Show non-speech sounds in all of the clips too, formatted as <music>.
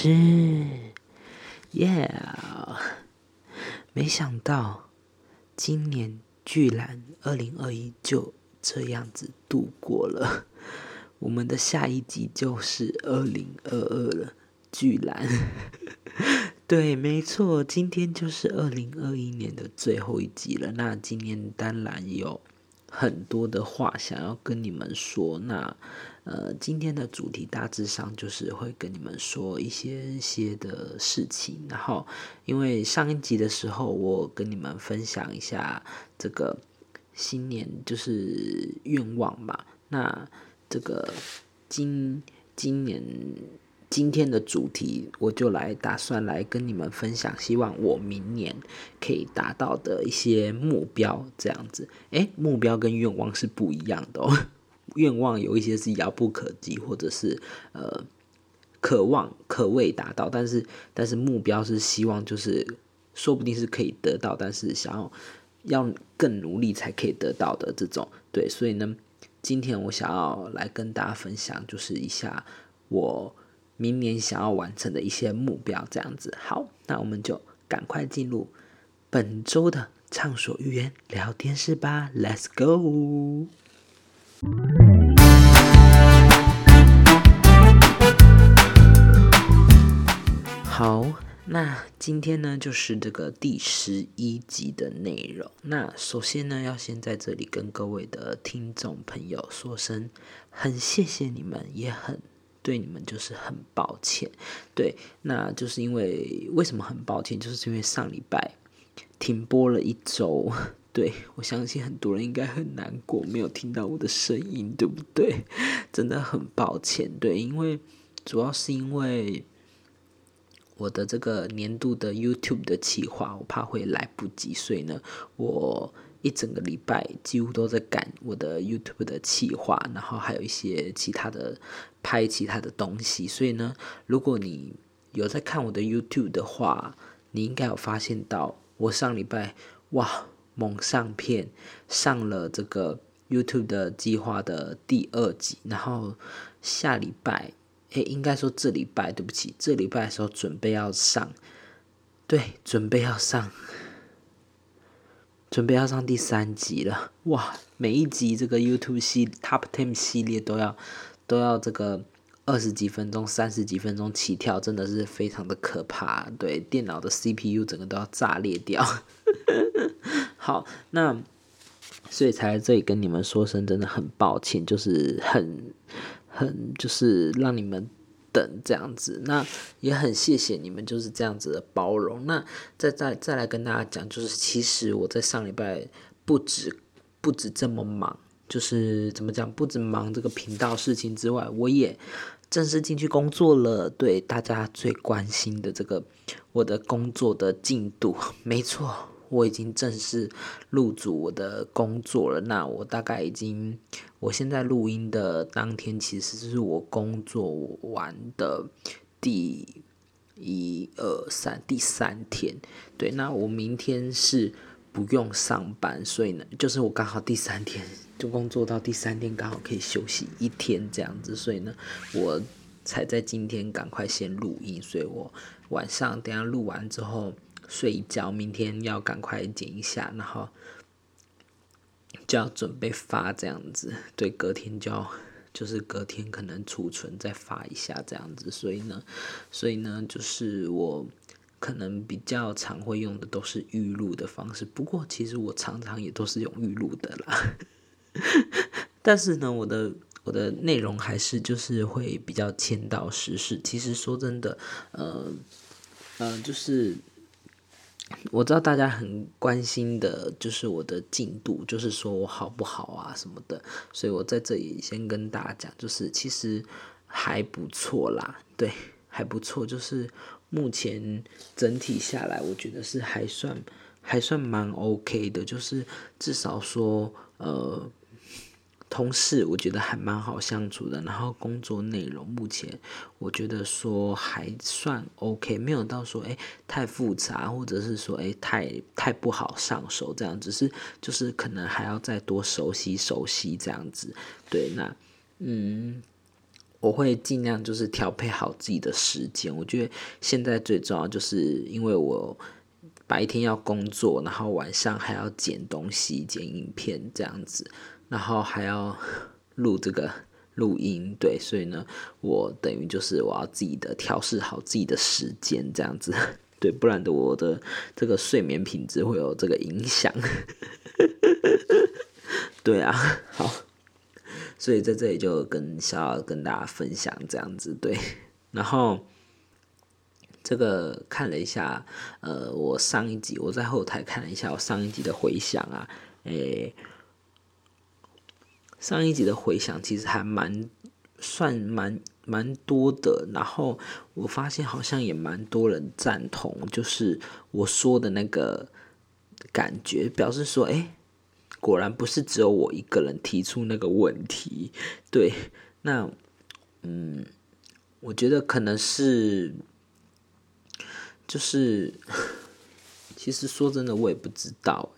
是，耶！没想到今年居然二零二一就这样子度过了，我们的下一集就是二零二二了，居然。<laughs> 对，没错，今天就是二零二一年的最后一集了。那今年当然有很多的话想要跟你们说。那呃，今天的主题大致上就是会跟你们说一些些的事情。然后，因为上一集的时候我跟你们分享一下这个新年就是愿望嘛。那这个今今年。今天的主题，我就来打算来跟你们分享，希望我明年可以达到的一些目标，这样子。诶，目标跟愿望是不一样的哦。愿望有一些是遥不可及，或者是呃渴望可未达到，但是但是目标是希望就是说不定是可以得到，但是想要要更努力才可以得到的这种。对，所以呢，今天我想要来跟大家分享，就是一下我。明年想要完成的一些目标，这样子好，那我们就赶快进入本周的畅所欲言聊天室吧，Let's go。好，那今天呢就是这个第十一集的内容。那首先呢，要先在这里跟各位的听众朋友说声，很谢谢你们，也很。对你们就是很抱歉，对，那就是因为为什么很抱歉，就是因为上礼拜停播了一周，对我相信很多人应该很难过，没有听到我的声音，对不对？<laughs> 真的很抱歉，对，因为主要是因为我的这个年度的 YouTube 的企划，我怕会来不及，所以呢，我。一整个礼拜几乎都在赶我的 YouTube 的企划，然后还有一些其他的拍其他的东西。所以呢，如果你有在看我的 YouTube 的话，你应该有发现到我上礼拜哇猛上片上了这个 YouTube 的计划的第二集，然后下礼拜诶，应该说这礼拜对不起，这礼拜的时候准备要上，对，准备要上。准备要上第三集了，哇！每一集这个 YouTube 系 Top Ten 系列都要都要这个二十几分钟、三十几分钟起跳，真的是非常的可怕。对，电脑的 CPU 整个都要炸裂掉。<laughs> 好，那所以才在这里跟你们说声真的很抱歉，就是很很就是让你们。等这样子，那也很谢谢你们就是这样子的包容。那再再再来跟大家讲，就是其实我在上礼拜不止不止这么忙，就是怎么讲，不止忙这个频道事情之外，我也正式进去工作了。对大家最关心的这个我的工作的进度，<laughs> 没错。我已经正式入组我的工作了。那我大概已经，我现在录音的当天，其实是我工作完的第一二三第三天。对，那我明天是不用上班，所以呢，就是我刚好第三天就工作到第三天，刚好可以休息一天这样子。所以呢，我才在今天赶快先录音。所以我晚上等下录完之后。睡一觉，明天要赶快剪一下，然后就要准备发这样子。对，隔天就要，就是隔天可能储存再发一下这样子。所以呢，所以呢，就是我可能比较常会用的都是预录的方式。不过其实我常常也都是用预录的啦。<laughs> 但是呢，我的我的内容还是就是会比较签到实事。其实说真的，呃，呃，就是。我知道大家很关心的，就是我的进度，就是说我好不好啊什么的，所以我在这里先跟大家讲，就是其实还不错啦，对，还不错，就是目前整体下来，我觉得是还算还算蛮 OK 的，就是至少说呃。同事我觉得还蛮好相处的，然后工作内容目前我觉得说还算 OK，没有到说诶太复杂，或者是说诶太太不好上手这样，只是就是可能还要再多熟悉熟悉这样子。对，那嗯，我会尽量就是调配好自己的时间。我觉得现在最重要就是因为我白天要工作，然后晚上还要剪东西、剪影片这样子，然后还要 <laughs> 录这个录音，对，所以呢，我等于就是我要自己的调试好自己的时间这样子，<laughs> 对，不然的我的这个睡眠品质会有这个影响。<laughs> 对啊，好。所以在这里就跟小小跟大家分享这样子对，然后这个看了一下，呃，我上一集我在后台看了一下我上一集的回响啊，诶，上一集的回响其实还蛮算蛮蛮多的，然后我发现好像也蛮多人赞同，就是我说的那个感觉，表示说，诶。果然不是只有我一个人提出那个问题，对，那，嗯，我觉得可能是，就是，其实说真的，我也不知道，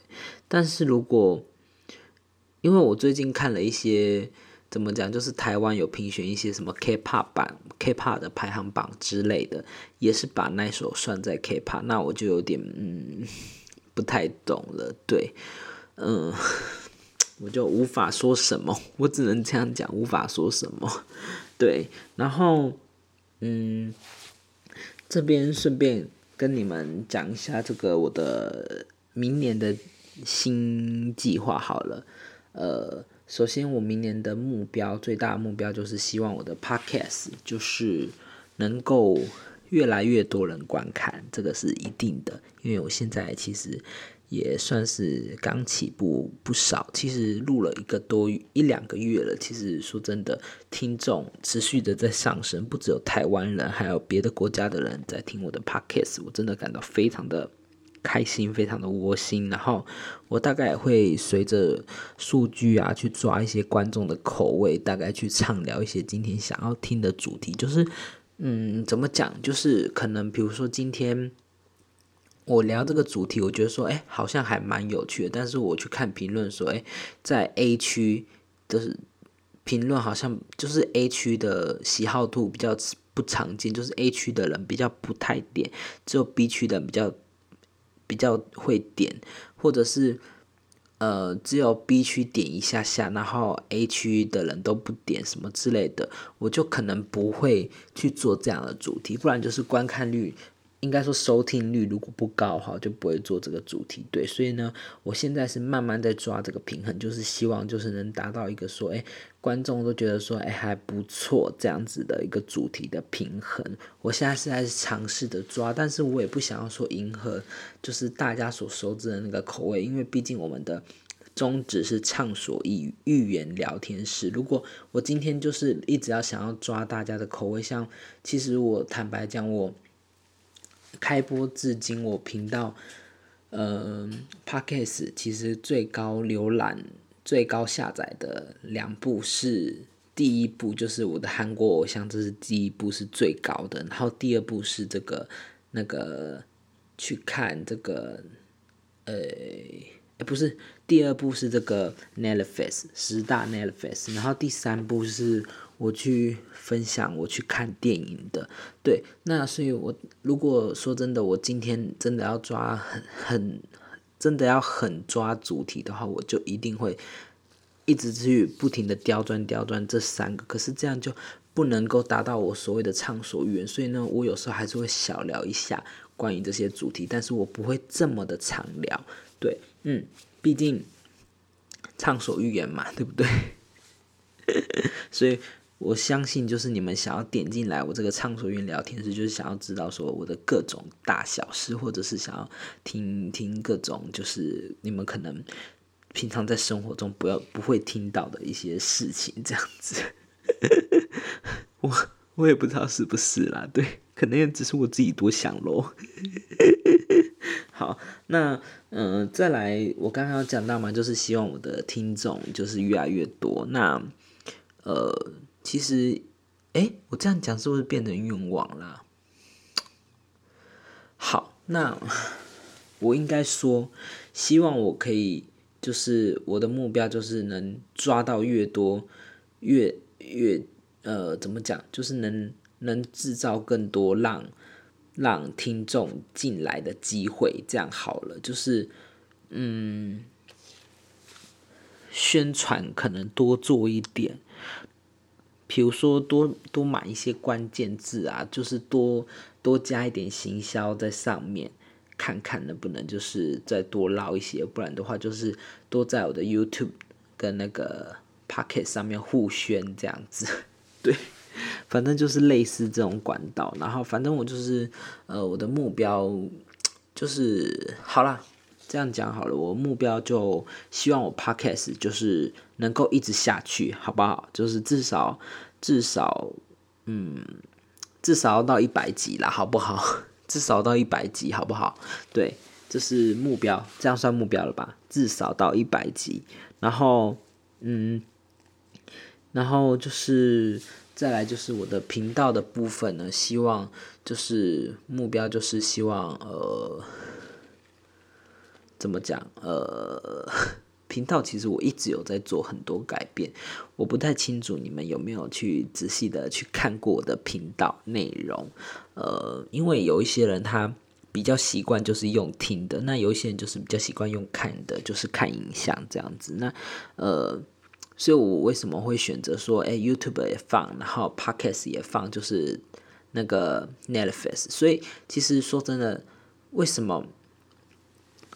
但是如果，因为我最近看了一些，怎么讲，就是台湾有评选一些什么 K-pop 版 K-pop 的排行榜之类的，也是把那首算在 K-pop，那我就有点嗯，不太懂了，对。嗯，<laughs> 我就无法说什么，我只能这样讲，无法说什么。对，然后，嗯，这边顺便跟你们讲一下这个我的明年的新计划好了。呃，首先我明年的目标，最大的目标就是希望我的 podcast 就是能够越来越多人观看，这个是一定的，因为我现在其实。也算是刚起步不少，其实录了一个多一两个月了。其实说真的，听众持续的在上升，不只有台湾人，还有别的国家的人在听我的 podcast，我真的感到非常的开心，非常的窝心。然后我大概会随着数据啊去抓一些观众的口味，大概去畅聊一些今天想要听的主题。就是嗯，怎么讲？就是可能比如说今天。我聊这个主题，我觉得说，哎，好像还蛮有趣的。但是我去看评论说，哎，在 A 区的评论好像就是 A 区的喜好度比较不常见，就是 A 区的人比较不太点，只有 B 区的人比较比较会点，或者是呃，只有 B 区点一下下，然后 A 区的人都不点什么之类的，我就可能不会去做这样的主题，不然就是观看率。应该说收听率如果不高的话，就不会做这个主题。对，所以呢，我现在是慢慢在抓这个平衡，就是希望就是能达到一个说，哎，观众都觉得说，哎，还不错这样子的一个主题的平衡。我现在是在尝试的抓，但是我也不想要说迎合，就是大家所熟知的那个口味，因为毕竟我们的宗旨是畅所欲欲言聊天室。如果我今天就是一直要想要抓大家的口味，像其实我坦白讲我。开播至今，我频道，嗯，Podcast 其实最高浏览、最高下载的两部是第一部，就是我的韩国偶像，这是第一部是最高的，然后第二部是这个那个去看这个，呃。不是，第二部是这个 Netflix 十大 Netflix，然后第三部是我去分享我去看电影的，对，那所以我如果说真的，我今天真的要抓很很真的要很抓主题的话，我就一定会一直去不停的刁钻刁钻这三个，可是这样就不能够达到我所谓的畅所欲言，所以呢，我有时候还是会小聊一下关于这些主题，但是我不会这么的长聊，对。嗯，毕竟畅所欲言嘛，对不对？<laughs> 所以我相信，就是你们想要点进来我这个畅所欲言聊天室，就是想要知道说我的各种大小事，或者是想要听听各种就是你们可能平常在生活中不要不会听到的一些事情，这样子。<laughs> 我我也不知道是不是啦，对，可能也只是我自己多想咯。<laughs> 好，那嗯，再来，我刚刚讲到嘛，就是希望我的听众就是越来越多。那呃，其实，哎，我这样讲是不是变成愿望了？好，那我应该说，希望我可以，就是我的目标就是能抓到越多，越越呃，怎么讲，就是能能制造更多让让听众进来的机会，这样好了，就是嗯，宣传可能多做一点，比如说多多买一些关键字啊，就是多多加一点行销在上面。看看能不能就是再多捞一些，不然的话就是多在我的 YouTube 跟那个 Pocket 上面互宣这样子，<laughs> 对，反正就是类似这种管道。然后反正我就是呃我的目标就是好啦，这样讲好了，我目标就希望我 Pocket 就是能够一直下去，好不好？就是至少至少嗯至少要到一百集啦，好不好？<laughs> 至少到一百集，好不好？对，这是目标，这样算目标了吧？至少到一百集，然后，嗯，然后就是再来就是我的频道的部分呢，希望就是目标就是希望呃，怎么讲呃。频道其实我一直有在做很多改变，我不太清楚你们有没有去仔细的去看过我的频道内容，呃，因为有一些人他比较习惯就是用听的，那有一些人就是比较习惯用看的，就是看影像这样子。那呃，所以我为什么会选择说，哎，YouTube 也放，然后 Podcast 也放，就是那个 Netflix。所以其实说真的，为什么？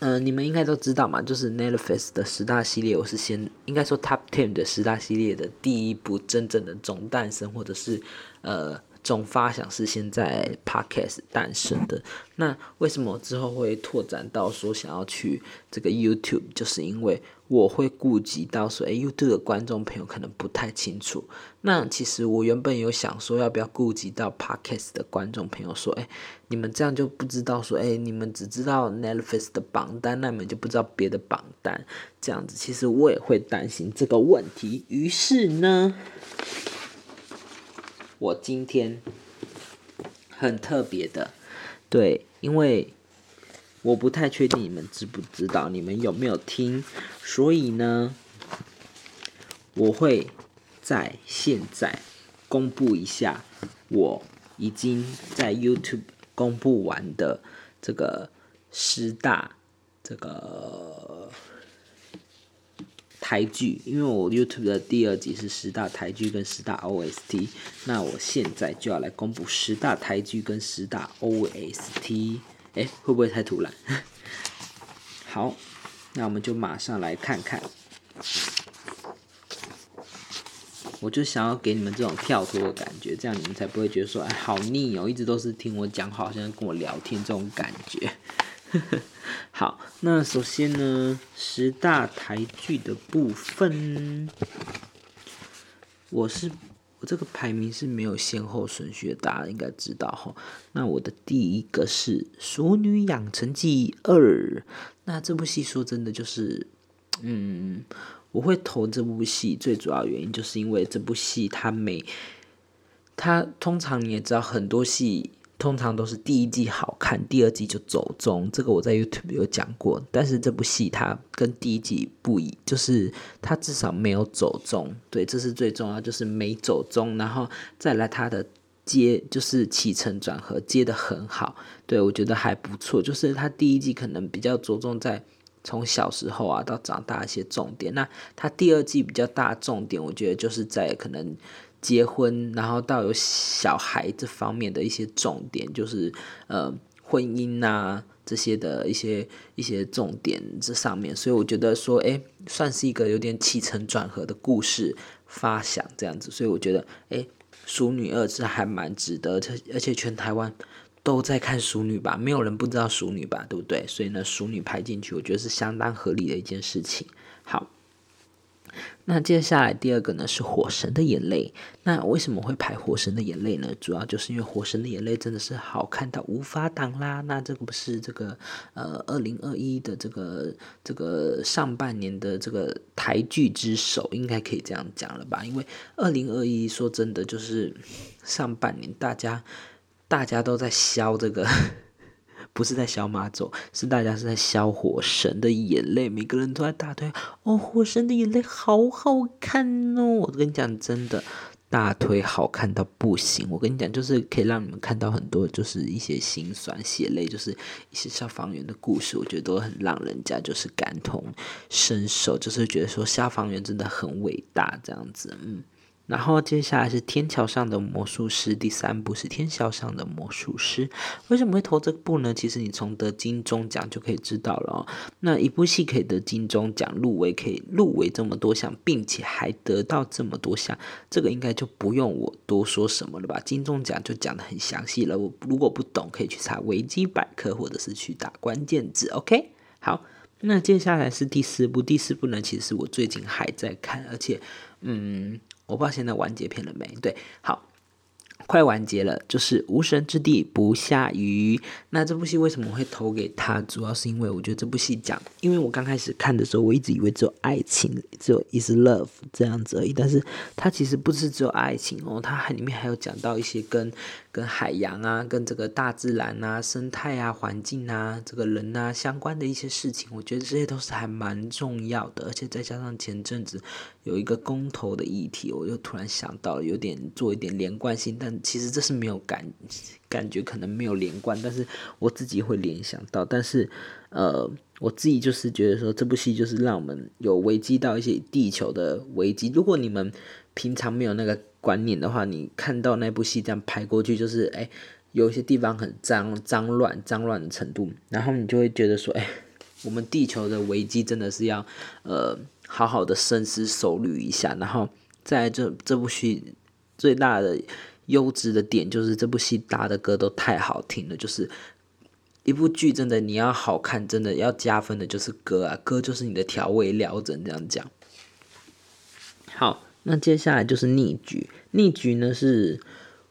嗯，你们应该都知道嘛，就是 Netflix 的十大系列，我是先应该说 Top Ten 的十大系列的第一部真正的总诞生，或者是呃。总发想是先在 Podcast 诞生的。那为什么之后会拓展到说想要去这个 YouTube？就是因为我会顾及到说，哎，YouTube 的观众朋友可能不太清楚。那其实我原本有想说，要不要顾及到 Podcast 的观众朋友，说，哎，你们这样就不知道说，哎，你们只知道 Netflix 的榜单，那你们就不知道别的榜单。这样子，其实我也会担心这个问题。于是呢。我今天很特别的，对，因为我不太确定你们知不知道，你们有没有听，所以呢，我会在现在公布一下我已经在 YouTube 公布完的这个十大这个。台剧，因为我 YouTube 的第二集是十大台剧跟十大 OST，那我现在就要来公布十大台剧跟十大 OST，哎，会不会太突然？<laughs> 好，那我们就马上来看看。我就想要给你们这种跳脱的感觉，这样你们才不会觉得说，哎，好腻哦，一直都是听我讲，好像跟我聊天这种感觉。<laughs> 好，那首先呢，十大台剧的部分，我是我这个排名是没有先后顺序的，大家应该知道哈。那我的第一个是《熟女养成记二》，那这部戏说真的就是，嗯，我会投这部戏最主要原因就是因为这部戏它每，它通常你也知道很多戏。通常都是第一季好看，第二季就走中。这个我在 YouTube 有讲过，但是这部戏它跟第一季不一，就是它至少没有走中。对，这是最重要，就是没走中。然后再来它的接，就是起承转合接的很好。对我觉得还不错，就是它第一季可能比较着重在从小时候啊到长大一些重点。那它第二季比较大重点，我觉得就是在可能。结婚，然后到有小孩这方面的一些重点，就是呃婚姻呐这些的一些一些重点这上面，所以我觉得说，哎，算是一个有点起承转合的故事发想这样子，所以我觉得，哎，《熟女二》是还蛮值得，而且全台湾都在看《熟女》吧，没有人不知道《熟女》吧，对不对？所以呢，《熟女》排进去，我觉得是相当合理的一件事情。好。那接下来第二个呢是《火神的眼泪》。那为什么会排《火神的眼泪》呢？主要就是因为《火神的眼泪》真的是好看到无法挡啦。那这个不是这个呃二零二一的这个这个上半年的这个台剧之首，应该可以这样讲了吧？因为二零二一说真的就是上半年大家大家都在消这个。不是在消马走，是大家是在消火神的眼泪，每个人都在大推哦，火神的眼泪好好看哦！我跟你讲真的，大推，好看到不行。我跟你讲，就是可以让你们看到很多，就是一些心酸血泪，就是一些消防员的故事，我觉得都很让人家就是感同身受，就是觉得说消防员真的很伟大这样子，嗯。然后接下来是《天桥上的魔术师》第三部是《天桥上的魔术师》，为什么会投这部呢？其实你从得金钟奖就可以知道了哦。那一部戏可以得金钟奖入围，可以入围这么多项，并且还得到这么多项，这个应该就不用我多说什么了吧？金钟奖就讲的很详细了。我如果不懂，可以去查维基百科，或者是去打关键字。OK，好，那接下来是第四部，第四部呢，其实我最近还在看，而且，嗯。我不知道现在完结篇了没？对，好，快完结了，就是《无神之地不下雨》。那这部戏为什么会投给他？主要是因为我觉得这部戏讲，因为我刚开始看的时候，我一直以为只有爱情，只有 is love 这样子而已。但是它其实不是只有爱情哦，它还里面还有讲到一些跟。跟海洋啊，跟这个大自然啊、生态啊、环境啊、这个人啊相关的一些事情，我觉得这些都是还蛮重要的。而且再加上前阵子有一个公投的议题，我又突然想到有点做一点连贯性，但其实这是没有感感觉，可能没有连贯，但是我自己会联想到。但是呃，我自己就是觉得说，这部戏就是让我们有危机到一些地球的危机。如果你们平常没有那个。观念的话，你看到那部戏这样拍过去，就是哎，有些地方很脏、脏乱、脏乱的程度，然后你就会觉得说，哎，我们地球的危机真的是要呃好好的深思熟虑一下。然后在这这部戏最大的优质的点就是这部戏搭的歌都太好听了，就是一部剧真的你要好看，真的要加分的就是歌啊，歌就是你的调味料，只能这样讲。好。那接下来就是逆局，逆局呢是，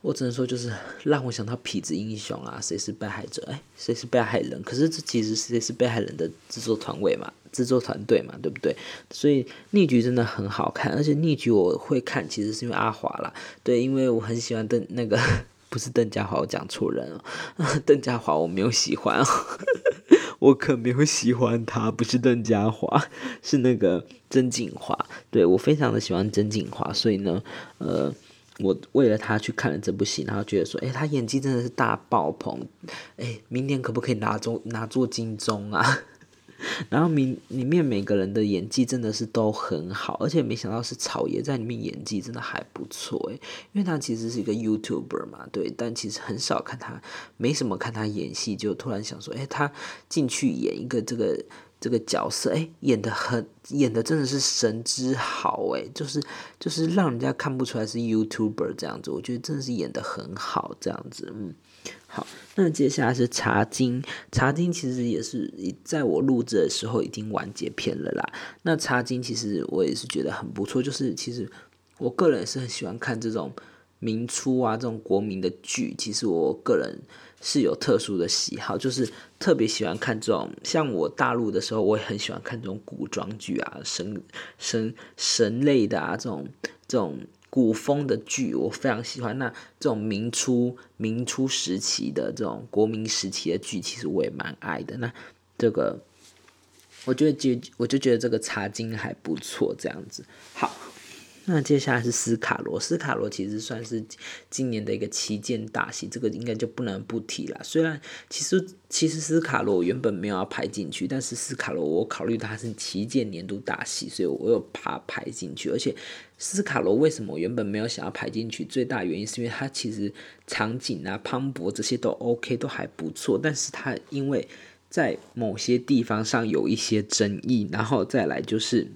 我只能说就是 <laughs> 让我想到痞子英雄啊，谁是被害者？哎，谁是被害人？可是这其实谁是被害人的制作团队嘛，制作团队嘛，对不对？所以逆局真的很好看，而且逆局我会看，其实是因为阿华啦，对，因为我很喜欢邓那个，<laughs> 不是邓家华，我讲错人了，<laughs> 邓家华我没有喜欢。我可没有喜欢他，不是邓家华，是那个曾锦华。对我非常的喜欢曾锦华，所以呢，呃，我为了他去看了这部戏，然后觉得说，哎，他演技真的是大爆棚，哎，明年可不可以拿中拿做金钟啊？然后里里面每个人的演技真的是都很好，而且没想到是草爷在里面演技真的还不错诶，因为他其实是一个 YouTuber 嘛，对，但其实很少看他，没什么看他演戏，就突然想说，哎，他进去演一个这个这个角色，哎，演的很，演的真的是神之好诶，就是就是让人家看不出来是 YouTuber 这样子，我觉得真的是演的很好这样子，嗯。好，那接下来是茶经。茶经其实也是在我录制的时候已经完结篇了啦。那茶经其实我也是觉得很不错，就是其实我个人是很喜欢看这种民初啊这种国民的剧。其实我个人是有特殊的喜好，就是特别喜欢看这种。像我大陆的时候，我也很喜欢看这种古装剧啊，神神神类的啊这种这种。古风的剧我非常喜欢，那这种明初明初时期的这种国民时期的剧，其实我也蛮爱的。那这个，我觉得就我就觉得这个茶经还不错，这样子好。那接下来是斯卡罗，斯卡罗其实算是今年的一个旗舰大戏，这个应该就不能不提了。虽然其实其实斯卡罗原本没有要排进去，但是斯卡罗我考虑它是旗舰年度大戏，所以我有把它排进去。而且斯卡罗为什么原本没有想要排进去？最大原因是因为它其实场景啊、磅礴这些都 OK，都还不错，但是它因为在某些地方上有一些争议，然后再来就是。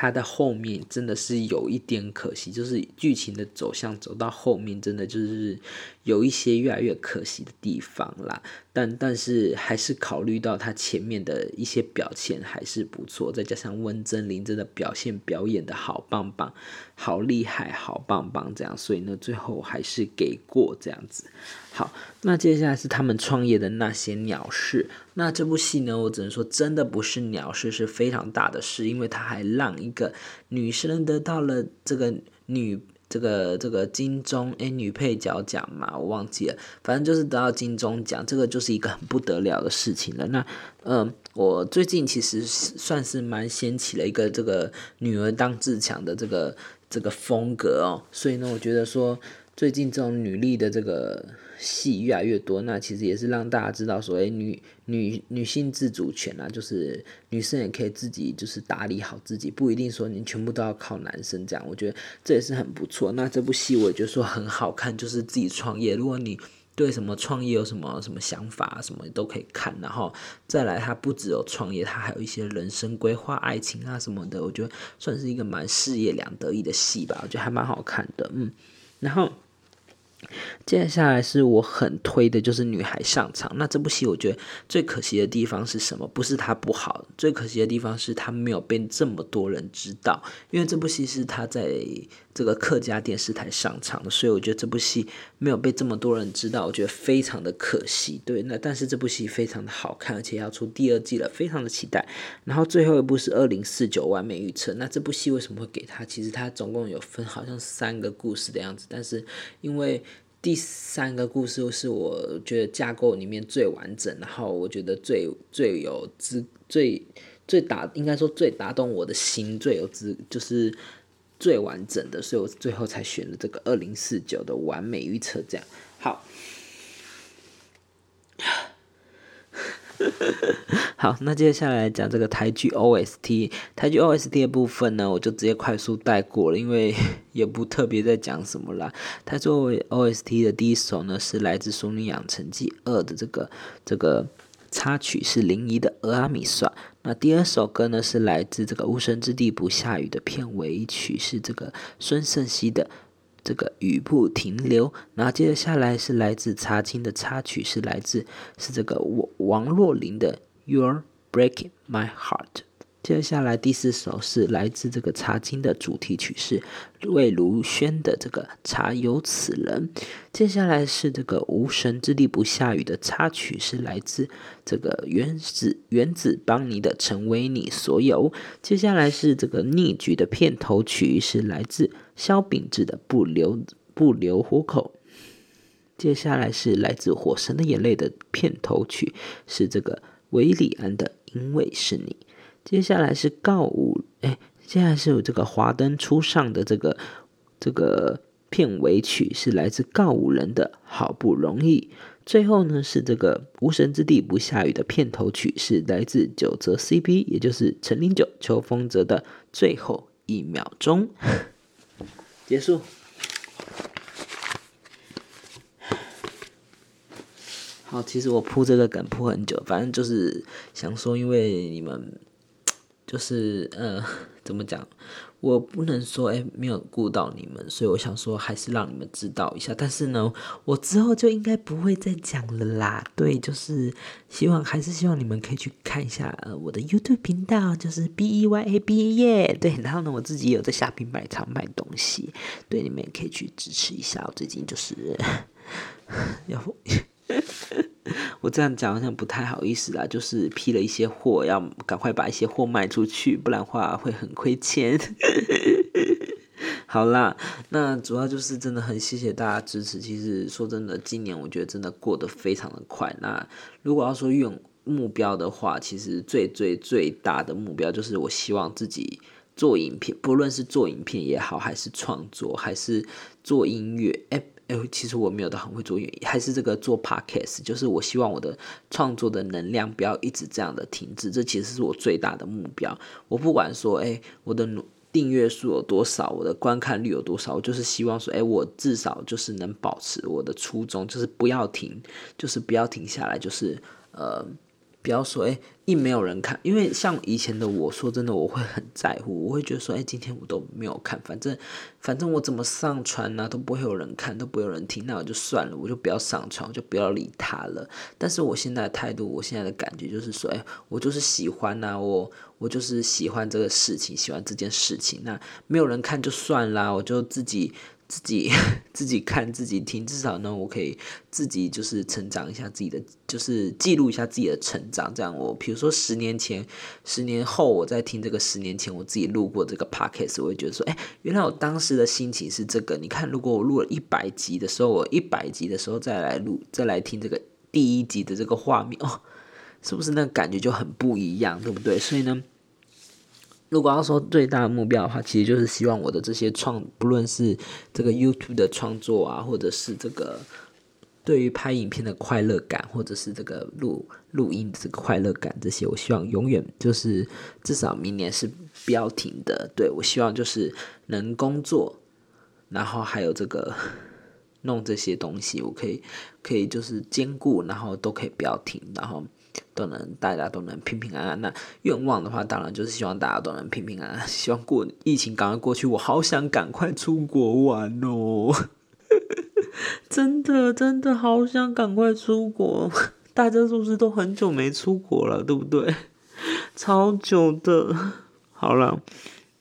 它的后面真的是有一点可惜，就是剧情的走向走到后面，真的就是有一些越来越可惜的地方啦。但但是还是考虑到他前面的一些表现还是不错，再加上温真菱真的表现表演的好棒棒，好厉害，好棒棒这样，所以呢最后还是给过这样子。好，那接下来是他们创业的那些鸟事。那这部戏呢，我只能说真的不是鸟事，是非常大的事，因为他还让一个女生得到了这个女。这个这个金钟诶女配角奖嘛，我忘记了，反正就是得到金钟奖，这个就是一个很不得了的事情了。那嗯，我最近其实算是蛮掀起了一个这个女儿当自强的这个这个风格哦，所以呢，我觉得说最近这种女力的这个戏越来越多，那其实也是让大家知道所谓，女女女性自主权啊，就是女生也可以自己就是打理好自己，不一定说你全部都要靠男生这样，我觉得这也是很不错。那这部戏我觉得说很好看，就是自己创业，如果你。对什么创业有什么什么想法，什么都可以看。然后再来，他不只有创业，他还有一些人生规划、爱情啊什么的。我觉得算是一个蛮事业两得意的戏吧。我觉得还蛮好看的，嗯。然后接下来是我很推的，就是《女孩上场》。那这部戏我觉得最可惜的地方是什么？不是它不好，最可惜的地方是它没有被这么多人知道。因为这部戏是他在。这个客家电视台上场的，所以我觉得这部戏没有被这么多人知道，我觉得非常的可惜。对，那但是这部戏非常的好看，而且要出第二季了，非常的期待。然后最后一部是二零四九完美预测，那这部戏为什么会给他？其实它总共有分好像三个故事的样子，但是因为第三个故事是我觉得架构里面最完整，然后我觉得最最有资最最打，应该说最打动我的心，最有资就是。最完整的，所以我最后才选了这个二零四九的完美预测。这样好，<laughs> 好，那接下来讲这个台剧 OST，台剧 OST 的部分呢，我就直接快速带过了，因为 <laughs> 也不特别在讲什么啦。它作为 OST 的第一首呢，是来自《熟女养成记二》的这个这个。插曲是林怡的《阿米耍》，那第二首歌呢是来自这个《无神之地不下雨》的片尾曲，是这个孙盛熙的这个雨不停留。那接下来是来自茶青的插曲，是来自是这个王王若琳的《You're Breaking My Heart》。接下来第四首是来自这个茶经的主题曲，是魏如萱的这个《茶有此人》。接下来是这个无神之地不下雨的插曲，是来自这个原子原子邦尼的《成为你所有》。接下来是这个逆局的片头曲，是来自萧秉治的《不留不留活口》。接下来是来自《火神的眼泪》的片头曲，是这个韦礼安的《因为是你》。接下来是告五，哎，接下来是有这个华灯初上的这个这个片尾曲，是来自告五人的好不容易。最后呢是这个无神之地不下雨的片头曲，是来自九泽 CP，也就是陈林九、邱风泽的最后一秒钟。结束。好，其实我铺这个梗铺很久，反正就是想说，因为你们。就是呃，<laughs> 怎么讲？我不能说哎，没有顾到你们，所以我想说，还是让你们知道一下。但是呢，我之后就应该不会再讲了啦。对，就是希望还是希望你们可以去看一下呃我的 YouTube 频道，就是 B E Y A B 耶。对，然后呢，我自己有在下平卖场卖东西，对，你们也可以去支持一下。我最近就是 <laughs> 要。我这样讲好像不太好意思啦，就是批了一些货，要赶快把一些货卖出去，不然话会很亏钱。<laughs> 好啦，那主要就是真的很谢谢大家支持。其实说真的，今年我觉得真的过得非常的快。那如果要说用目标的话，其实最最最大的目标就是我希望自己做影片，不论是做影片也好，还是创作，还是做音乐，哎。哎，其实我没有到很会做，还是这个做 podcast，就是我希望我的创作的能量不要一直这样的停滞，这其实是我最大的目标。我不管说，哎，我的订阅数有多少，我的观看率有多少，我就是希望说，哎，我至少就是能保持我的初衷，就是不要停，就是不要停下来，就是呃。不要说哎，一没有人看，因为像以前的我说真的，我会很在乎，我会觉得说哎，今天我都没有看，反正反正我怎么上传呢，都不会有人看，都不会有人听，那我就算了，我就不要上传，我就不要理他了。但是我现在的态度，我现在的感觉就是说，哎，我就是喜欢呐，我我就是喜欢这个事情，喜欢这件事情，那没有人看就算啦，我就自己。自己 <laughs> 自己看自己听，至少呢，我可以自己就是成长一下自己的，就是记录一下自己的成长。这样，我比如说十年前、十年后，我在听这个十年前我自己录过这个 podcast，我会觉得说，哎，原来我当时的心情是这个。你看，如果我录了一百集的时候，我一百集的时候再来录，再来听这个第一集的这个画面，哦，是不是那感觉就很不一样，对不对？所以呢。如果要说最大的目标的话，其实就是希望我的这些创，不论是这个 YouTube 的创作啊，或者是这个对于拍影片的快乐感，或者是这个录录音的这个快乐感，这些我希望永远就是至少明年是不要停的。对我希望就是能工作，然后还有这个弄这些东西，我可以可以就是兼顾，然后都可以不要停，然后。都能，大家都能平平安安。那愿望的话，当然就是希望大家都能平平安安。<laughs> 希望过疫情赶快过去，我好想赶快出国玩哦！<laughs> 真的，真的好想赶快出国。<laughs> 大家是不是都很久没出国了？对不对？超久的。好了，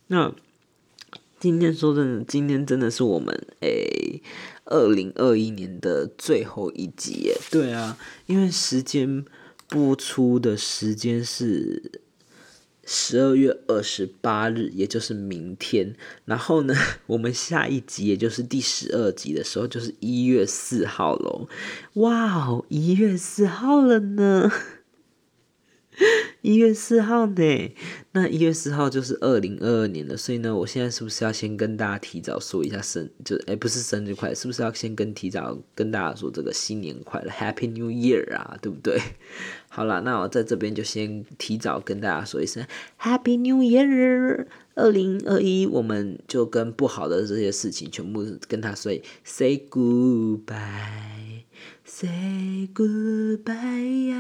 那今天说真的，今天真的是我们诶二零二一年的最后一集耶。对啊，因为时间。播出的时间是十二月二十八日，也就是明天。然后呢，<laughs> 我们下一集，也就是第十二集的时候，就是一月四号喽。哇哦，一月四号了呢！<laughs> 一月四号呢？那一月四号就是二零二二年了，所以呢，我现在是不是要先跟大家提早说一下生，就哎，不是生日快乐，是不是要先跟提早跟大家说这个新年快乐，Happy New Year 啊，对不对？<laughs> 好了，那我在这边就先提早跟大家说一声 Happy New Year，二零二一，我们就跟不好的这些事情全部跟他说 Say Goodbye。Say goodbye，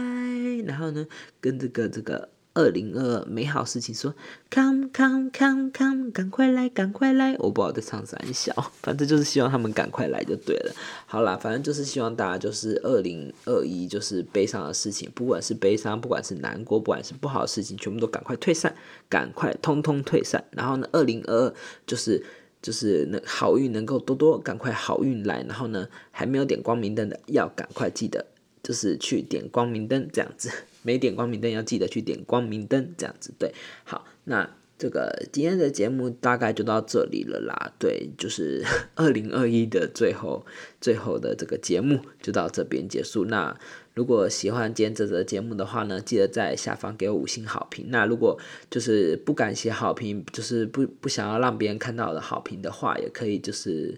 然后呢，跟这个这个二零二二美好事情说，Come come come come，赶快来赶快来，我不知道在唱三小，<laughs> 反正就是希望他们赶快来就对了。好啦，反正就是希望大家就是二零二一就是悲伤的事情，不管是悲伤，不管是难过，不管是不好的事情，全部都赶快退散，赶快通通退散。然后呢，二零二二就是。就是能好运能够多多赶快好运来，然后呢还没有点光明灯的要赶快记得，就是去点光明灯这样子，<laughs> 没点光明灯要记得去点光明灯这样子，对，好，那这个今天的节目大概就到这里了啦，对，就是 <laughs> 二零二一的最后最后的这个节目就到这边结束，那。如果喜欢今天这则节目的话呢，记得在下方给我五星好评。那如果就是不敢写好评，就是不不想要让别人看到的好评的话，也可以就是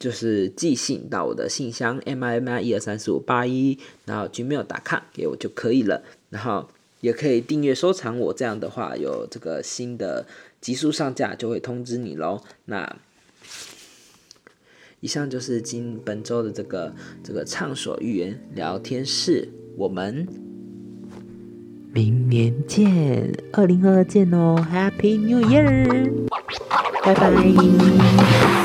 就是寄信到我的信箱 m i m i 一二三四五八一，然后 gmail 打卡给我就可以了。然后也可以订阅收藏我，这样的话有这个新的集数上架就会通知你喽。那。以上就是今本周的这个这个畅所欲言聊天室，我们明年见，二零二二见哦，Happy New Year，拜拜。